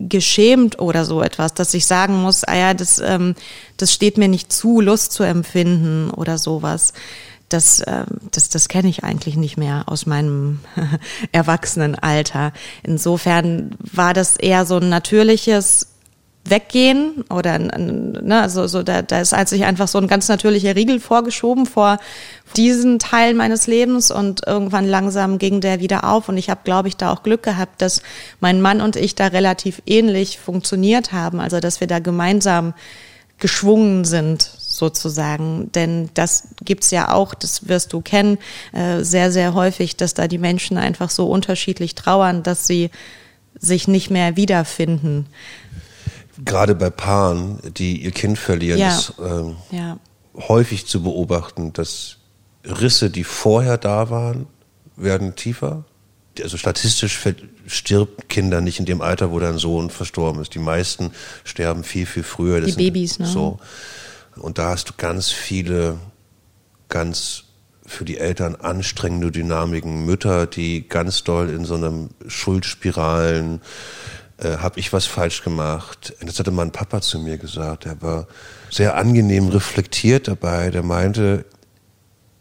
geschämt oder so etwas, dass ich sagen muss, ah ja, das, ähm, das steht mir nicht zu, Lust zu empfinden oder sowas. Das, ähm, das, das kenne ich eigentlich nicht mehr aus meinem Erwachsenenalter. Insofern war das eher so ein natürliches Weggehen oder ne, also so da, da ist sich einfach so ein ganz natürlicher Riegel vorgeschoben vor diesen Teil meines Lebens und irgendwann langsam ging der wieder auf. Und ich habe glaube ich da auch Glück gehabt, dass mein Mann und ich da relativ ähnlich funktioniert haben, also dass wir da gemeinsam geschwungen sind sozusagen, denn das gibt's ja auch, das wirst du kennen, äh, sehr sehr häufig, dass da die Menschen einfach so unterschiedlich trauern, dass sie sich nicht mehr wiederfinden. Gerade bei Paaren, die ihr Kind verlieren, Ja. ist ähm, Ja. häufig zu beobachten, dass Risse, die vorher da waren, werden tiefer. Also statistisch stirbt Kinder nicht in dem Alter, wo dein Sohn verstorben ist. Die meisten sterben viel, viel früher. Das Die Babys, ne? So. Und da hast du ganz viele, ganz für die Eltern anstrengende Dynamiken. Mütter, die ganz doll in so einem Schuldspiralen, äh, habe ich was falsch gemacht. Das hatte mein Papa zu mir gesagt. Er war sehr angenehm reflektiert dabei. Der meinte,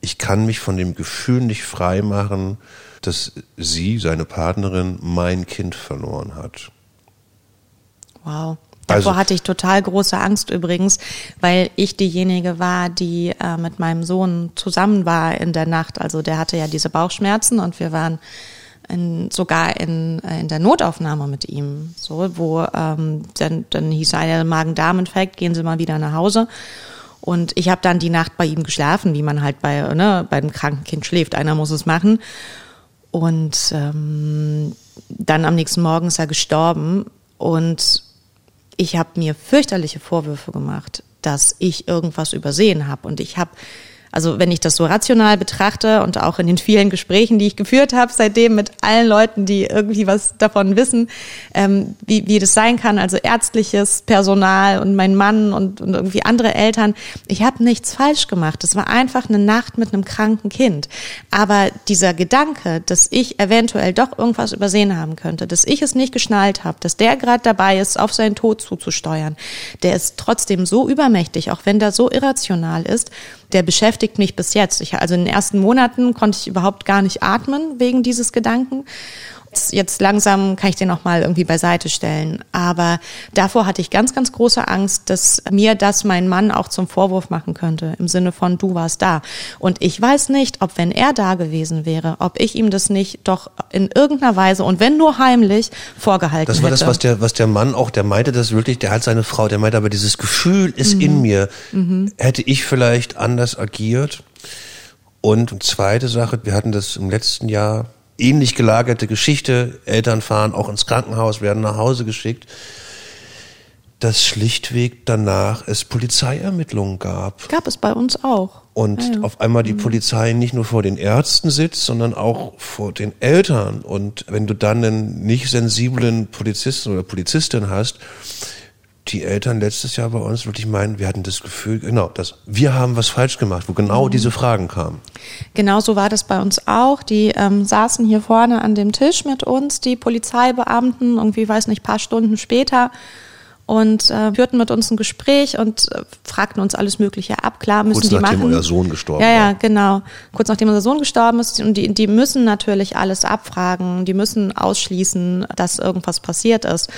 ich kann mich von dem Gefühl nicht frei machen, dass sie, seine Partnerin, mein Kind verloren hat. Wow. Davor Also- hatte ich total große Angst übrigens, weil ich diejenige war, die äh, mit meinem Sohn zusammen war in der Nacht. Also der hatte ja diese Bauchschmerzen und wir waren in, sogar in, äh, in der Notaufnahme mit ihm. So, wo ähm, dann, dann hieß er Magen-Darm-Infekt, gehen Sie mal wieder nach Hause. Und ich habe dann die Nacht bei ihm geschlafen, wie man halt bei ne, beim kranken Kind schläft. Einer muss es machen. Und ähm, dann am nächsten Morgen ist er gestorben und ich habe mir fürchterliche Vorwürfe gemacht, dass ich irgendwas übersehen habe. Und ich habe, also wenn ich das so rational betrachte und auch in den vielen Gesprächen, die ich geführt habe, seitdem mit allen Leuten, die irgendwie was davon wissen, ähm, wie, wie das sein kann, also ärztliches Personal und mein Mann und, und irgendwie andere Eltern, ich habe nichts falsch gemacht. Es war einfach eine Nacht mit einem kranken Kind. Aber dieser Gedanke, dass ich eventuell doch irgendwas übersehen haben könnte, dass ich es nicht geschnallt habe, dass der gerade dabei ist, auf seinen Tod zuzusteuern, der ist trotzdem so übermächtig, auch wenn der so irrational ist, der beschäftigt mich bis jetzt. Ich, also in den ersten Monaten konnte ich überhaupt gar nicht atmen wegen dieses Gedanken. Jetzt- langsam kann ich den auch mal irgendwie beiseite stellen. Aber davor hatte ich ganz, ganz große Angst, dass mir das mein Mann auch zum Vorwurf machen könnte. Im Sinne von, du warst da. Und ich weiß nicht, ob wenn er da gewesen wäre, ob ich ihm das nicht doch in irgendeiner Weise und wenn nur heimlich vorgehalten Das war hätte. das, was der, was der Mann auch, der meinte das wirklich, der hat seine Frau, der meinte aber dieses Gefühl ist in mir. Hätte ich vielleicht anders agiert? Und zweite Sache, wir hatten das im letzten Jahr, ähnlich gelagerte Geschichte, Eltern fahren auch ins Krankenhaus, werden nach Hause geschickt, dass schlichtweg danach es Polizeiermittlungen gab. Gab es bei uns auch. Und Ja, ja. auf einmal die Polizei nicht nur vor den Ärzten sitzt, sondern auch vor den Eltern. Und wenn du dann einen nicht sensiblen Polizisten oder Polizistin hast, die Eltern letztes Jahr bei uns wirklich meinen, wir hatten das Gefühl, genau, dass wir haben was falsch gemacht, wo genau Mhm. diese Fragen kamen. Genau so war das bei uns auch. Die ähm, saßen hier vorne an dem Tisch mit uns, die Polizeibeamten, irgendwie, weiß nicht, paar Stunden später und äh, führten mit uns ein Gespräch und äh, fragten uns alles Mögliche ab. Klar müssen Kurz die nachdem machen. euer Sohn gestorben ja, ja, war. genau. Kurz nachdem unser Sohn gestorben ist und die, die müssen natürlich alles abfragen. Die müssen ausschließen, dass irgendwas passiert ist.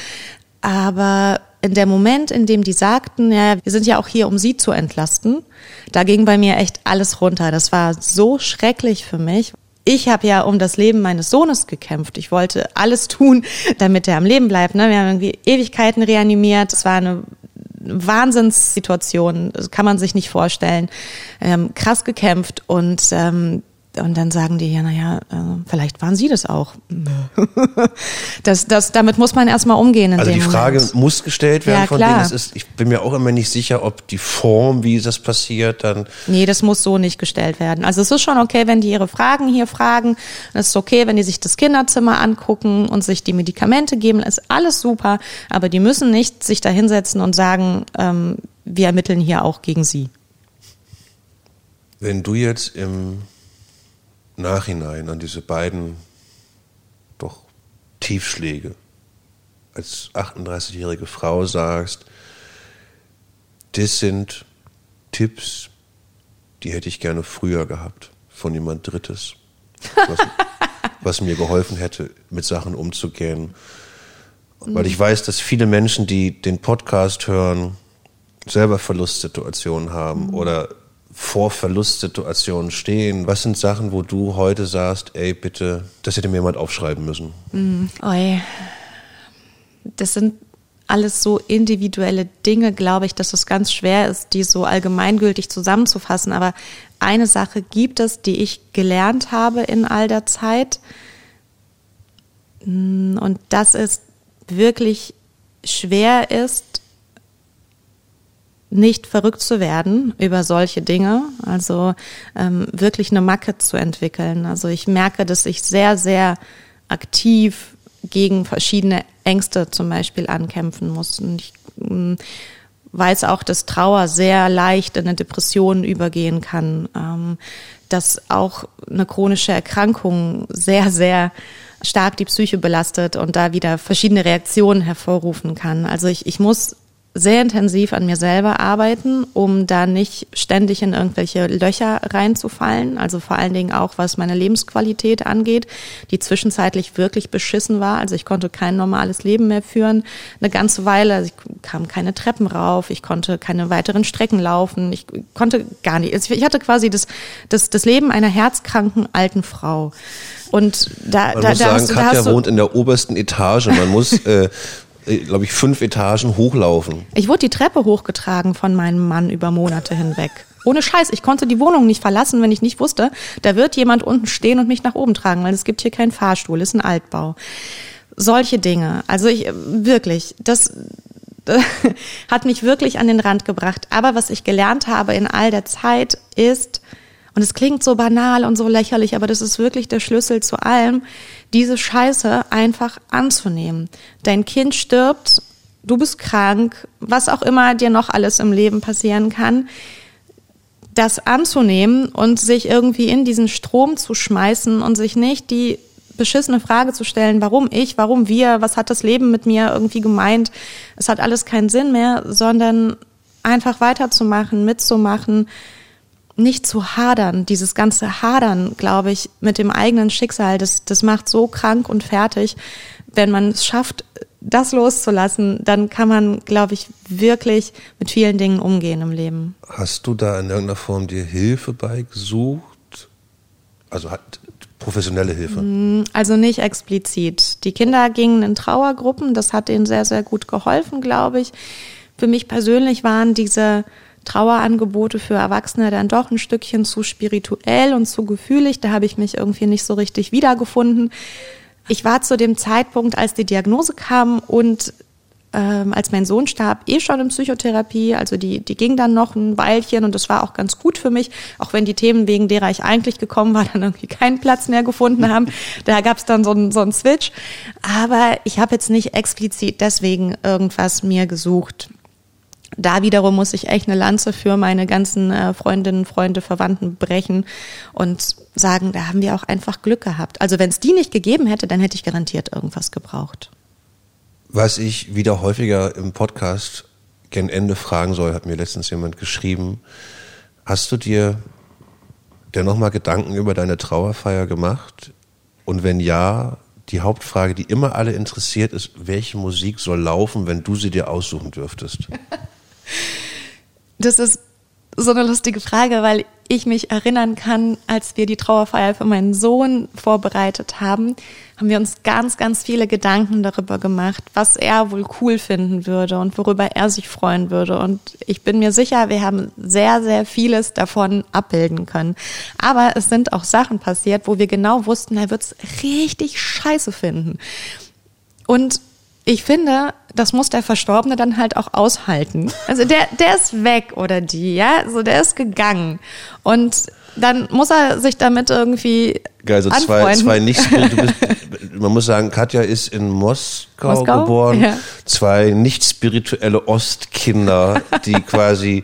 Aber in der Moment, in dem die sagten, ja, wir sind ja auch hier, um sie zu entlasten, da ging bei mir echt alles runter. Das war so schrecklich für mich. Ich habe ja um das Leben meines Sohnes gekämpft. Ich wollte alles tun, damit er am Leben bleibt. Ne? Wir haben irgendwie Ewigkeiten reanimiert. Es war eine Wahnsinnssituation, das kann man sich nicht vorstellen. Ähm, krass gekämpft und ähm, und dann sagen die ja, naja, äh, vielleicht waren sie das auch. das, das, damit muss man erstmal umgehen. Also die Frage Moment. muss gestellt werden Ja, von klar. denen. Es ist, ich bin mir auch immer nicht sicher, ob die Form, wie das passiert, dann Nee, das muss so nicht gestellt werden. Also es ist schon okay, wenn die ihre Fragen hier fragen. Es ist okay, wenn die sich das Kinderzimmer angucken und sich die Medikamente geben. Ist alles super. Aber die müssen nicht sich da hinsetzen und sagen, ähm, wir ermitteln hier auch gegen sie. Wenn du jetzt im Nachhinein an diese beiden doch Tiefschläge. Als 38-jährige Frau sagst, das sind Tipps, die hätte ich gerne früher gehabt von jemand Drittes, was, was mir geholfen hätte, mit Sachen umzugehen. Weil ich weiß, dass viele Menschen, die den Podcast hören, selber Verlustsituationen haben oder vor Verlustsituationen stehen. Was sind Sachen, wo du heute sagst, ey, bitte, das hätte mir jemand aufschreiben müssen? Oi. Das sind alles so individuelle Dinge, glaube ich, dass es ganz schwer ist, die so allgemeingültig zusammenzufassen. Aber eine Sache gibt es, die ich gelernt habe in all der Zeit. Mm, Und das ist wirklich schwer ist, nicht verrückt zu werden über solche Dinge, also ähm, wirklich eine Macke zu entwickeln. Also ich merke, dass ich sehr, sehr aktiv gegen verschiedene Ängste zum Beispiel ankämpfen muss. Und ich ähm, weiß auch, dass Trauer sehr leicht in eine Depression übergehen kann, ähm, dass auch eine chronische Erkrankung sehr, sehr stark die Psyche belastet und da wieder verschiedene Reaktionen hervorrufen kann. Also ich, ich muss sehr intensiv an mir selber arbeiten, um da nicht ständig in irgendwelche Löcher reinzufallen. Also vor allen Dingen auch, was meine Lebensqualität angeht, die zwischenzeitlich wirklich beschissen war. Also ich konnte kein normales Leben mehr führen. Eine ganze Weile, also ich kam keine Treppen rauf, ich konnte keine weiteren Strecken laufen, ich konnte gar nicht. Also Ich hatte quasi das, das, das Leben einer herzkranken alten Frau. Und da, Man da, muss da sagen, hast du, da Katja hast du, wohnt in der obersten Etage. Man muss, äh, glaube ich, fünf Etagen hochlaufen. Ich wurde die Treppe hochgetragen von meinem Mann über Monate hinweg. Ohne Scheiß, ich konnte die Wohnung nicht verlassen, wenn ich nicht wusste, da wird jemand unten stehen und mich nach oben tragen, weil es gibt hier keinen Fahrstuhl, ist ein Altbau. Solche Dinge. Also ich äh, wirklich, das hat mich wirklich an den Rand gebracht. Aber was ich gelernt habe in all der Zeit ist, und es klingt so banal und so lächerlich, aber das ist wirklich der Schlüssel zu allem, diese Scheiße einfach anzunehmen. Dein Kind stirbt, du bist krank, was auch immer dir noch alles im Leben passieren kann. Das anzunehmen und sich irgendwie in diesen Strom zu schmeißen und sich nicht die beschissene Frage zu stellen, warum ich, warum wir, was hat das Leben mit mir irgendwie gemeint, es hat alles keinen Sinn mehr, sondern einfach weiterzumachen, mitzumachen, nicht zu hadern. Dieses ganze Hadern, glaube ich, mit dem eigenen Schicksal, das, das macht so krank und fertig. Wenn man es schafft, das loszulassen, dann kann man, glaube ich, wirklich mit vielen Dingen umgehen im Leben. Hast du da in irgendeiner Form dir Hilfe beigesucht? Also hat professionelle Hilfe? Also nicht explizit. Die Kinder gingen in Trauergruppen, das hat ihnen sehr, sehr gut geholfen, glaube ich. Für mich persönlich waren diese Trauerangebote für Erwachsene dann doch ein Stückchen zu spirituell und zu gefühlig. Da habe ich mich irgendwie nicht so richtig wiedergefunden. Ich war zu dem Zeitpunkt, als die Diagnose kam und ähm, als mein Sohn starb, eh schon in Psychotherapie. Also die, die ging dann noch ein Weilchen und das war auch ganz gut für mich, auch wenn die Themen, wegen derer ich eigentlich gekommen war, dann irgendwie keinen Platz mehr gefunden haben. Da gab es dann so einen, so einen Switch. Aber ich habe jetzt nicht explizit deswegen irgendwas mir gesucht. Da wiederum muss ich echt eine Lanze für meine ganzen äh, Freundinnen, Freunde, Verwandten brechen und sagen, da haben wir auch einfach Glück gehabt. Also wenn es die nicht gegeben hätte, dann hätte ich garantiert irgendwas gebraucht. Was ich wieder häufiger im Podcast gen Ende fragen soll, hat mir letztens jemand geschrieben. Hast du dir denn nochmal Gedanken über deine Trauerfeier gemacht? Und wenn ja, die Hauptfrage, die immer alle interessiert, ist, welche Musik soll laufen, wenn du sie dir aussuchen dürftest? Das ist so eine lustige Frage, weil ich mich erinnern kann, als wir die Trauerfeier für meinen Sohn vorbereitet haben, haben wir uns ganz, ganz viele Gedanken darüber gemacht, was er wohl cool finden würde und worüber er sich freuen würde. Und ich bin mir sicher, wir haben sehr, sehr vieles davon abbilden können. Aber es sind auch Sachen passiert, wo wir genau wussten, er wird es richtig scheiße finden. Und ich finde, das muss der Verstorbene dann halt auch aushalten. Also der, der ist weg oder die, ja, also der ist gegangen. Und dann muss er sich damit irgendwie Geil, so zwei, zwei nicht, bist, man muss sagen, Katja ist in Moskau, Moskau? geboren. Ja. Zwei nicht spirituelle Ostkinder, die quasi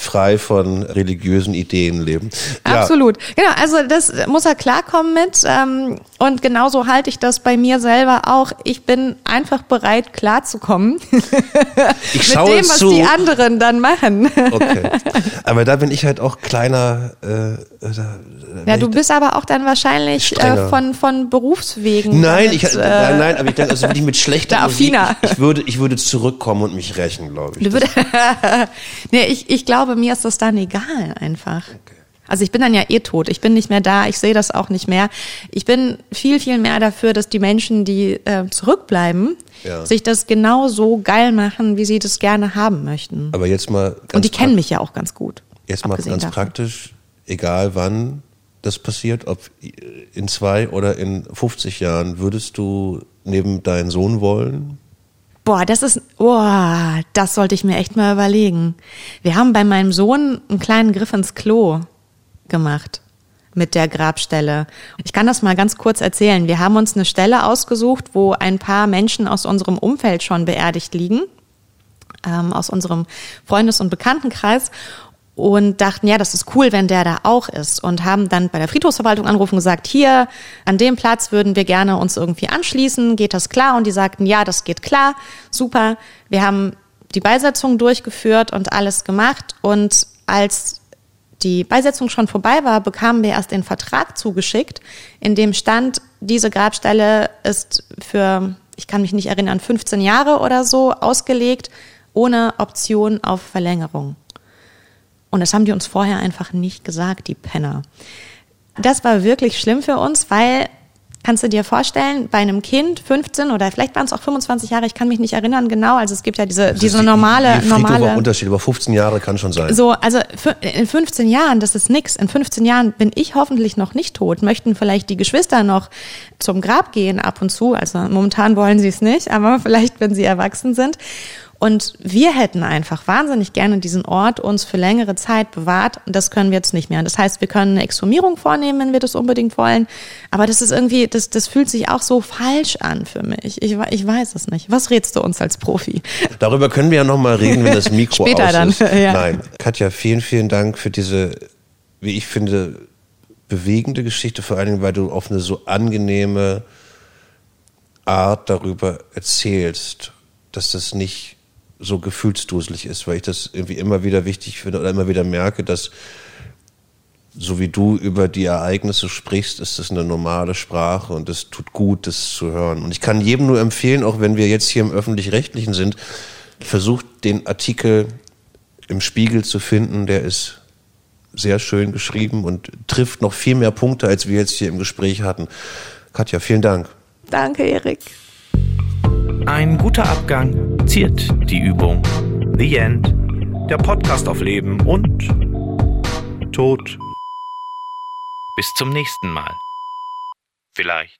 frei von religiösen Ideen leben. Ja. Absolut. Genau, also das muss er klarkommen mit. Ähm, und genauso halte ich das bei mir selber auch. Ich bin einfach bereit, klarzukommen ich mit dem, was zu. die anderen dann machen. okay. Aber da bin ich halt auch kleiner. Äh, da, ja, du bist aber auch dann wahrscheinlich äh, von, von Berufswegen. Nein, damit, ich, äh, nein, nein, aber ich denke, also wirklich mit schlechter Musik, ich, ich, würde, ich würde zurückkommen und mich rächen, glaube ich. Nee, ich, ich glaube, mir ist das dann egal einfach. Okay. Also ich bin dann ja eh tot. Ich bin nicht mehr da. Ich sehe das auch nicht mehr. Ich bin viel, viel mehr dafür, dass die Menschen, die äh, zurückbleiben, ja. sich das genau so geil machen, wie sie das gerne haben möchten. Aber jetzt mal. Und die kennen mich ja auch ganz gut. Jetzt mal ganz davon. praktisch, egal wann das passiert, ob in zwei oder in 50 Jahren, würdest du neben deinen Sohn wollen? Boah, das ist, boah, das sollte ich mir echt mal überlegen. Wir haben bei meinem Sohn einen kleinen Griff ins Klo gemacht mit der Grabstelle. Ich kann das mal ganz kurz erzählen. Wir haben uns eine Stelle ausgesucht, wo ein paar Menschen aus unserem Umfeld schon beerdigt liegen, ähm, aus unserem Freundes- und Bekanntenkreis und dachten, ja, das ist cool, wenn der da auch ist und haben dann bei der Friedhofsverwaltung angerufen und gesagt, hier an dem Platz würden wir gerne uns irgendwie anschließen, geht das klar? Und die sagten, ja, das geht klar, super. Wir haben die Beisetzung durchgeführt und alles gemacht und als die Beisetzung schon vorbei war, bekamen wir erst den Vertrag zugeschickt, in dem stand, diese Grabstelle ist für, ich kann mich nicht erinnern, 15 Jahre oder so ausgelegt, ohne Option auf Verlängerung. Und das haben die uns vorher einfach nicht gesagt, die Penner. Das war wirklich schlimm für uns, weil Kannst du dir vorstellen, bei einem Kind, 15 oder vielleicht waren es auch 25 Jahre, ich kann mich nicht erinnern genau, also es gibt ja diese, diese normale, die, die normale. Unterschied, aber 15 Jahre kann schon sein. So, also in 15 Jahren, das ist nix. In 15 Jahren bin ich hoffentlich noch nicht tot, möchten vielleicht die Geschwister noch zum Grab gehen ab und zu, also momentan wollen sie es nicht, aber vielleicht, wenn sie erwachsen sind. Und wir hätten einfach wahnsinnig gerne diesen Ort uns für längere Zeit bewahrt. Und das können wir jetzt nicht mehr. Das heißt, wir können eine Exhumierung vornehmen, wenn wir das unbedingt wollen. Aber das ist irgendwie, das, das fühlt sich auch so falsch an für mich. Ich, ich weiß es nicht. Was rätst du uns als Profi? Darüber können wir ja nochmal reden, wenn das Mikro Später aus dann. ist. Ja. Nein. Katja, vielen, vielen Dank für diese, wie ich finde, bewegende Geschichte. Vor allen Dingen, weil du auf eine so angenehme Art darüber erzählst, dass das nicht so gefühlsduselig ist, weil ich das irgendwie immer wieder wichtig finde oder immer wieder merke, dass so wie du über die Ereignisse sprichst, ist das eine normale Sprache und es tut gut, das zu hören. Und ich kann jedem nur empfehlen, auch wenn wir jetzt hier im öffentlich-rechtlichen sind, versucht den Artikel im Spiegel zu finden, der ist sehr schön geschrieben und trifft noch viel mehr Punkte, als wir jetzt hier im Gespräch hatten. Katja, vielen Dank. Danke, Erik. Ein guter Abgang ziert die Übung. The End. Der Podcast auf Leben und Tod. Bis zum nächsten Mal. Vielleicht.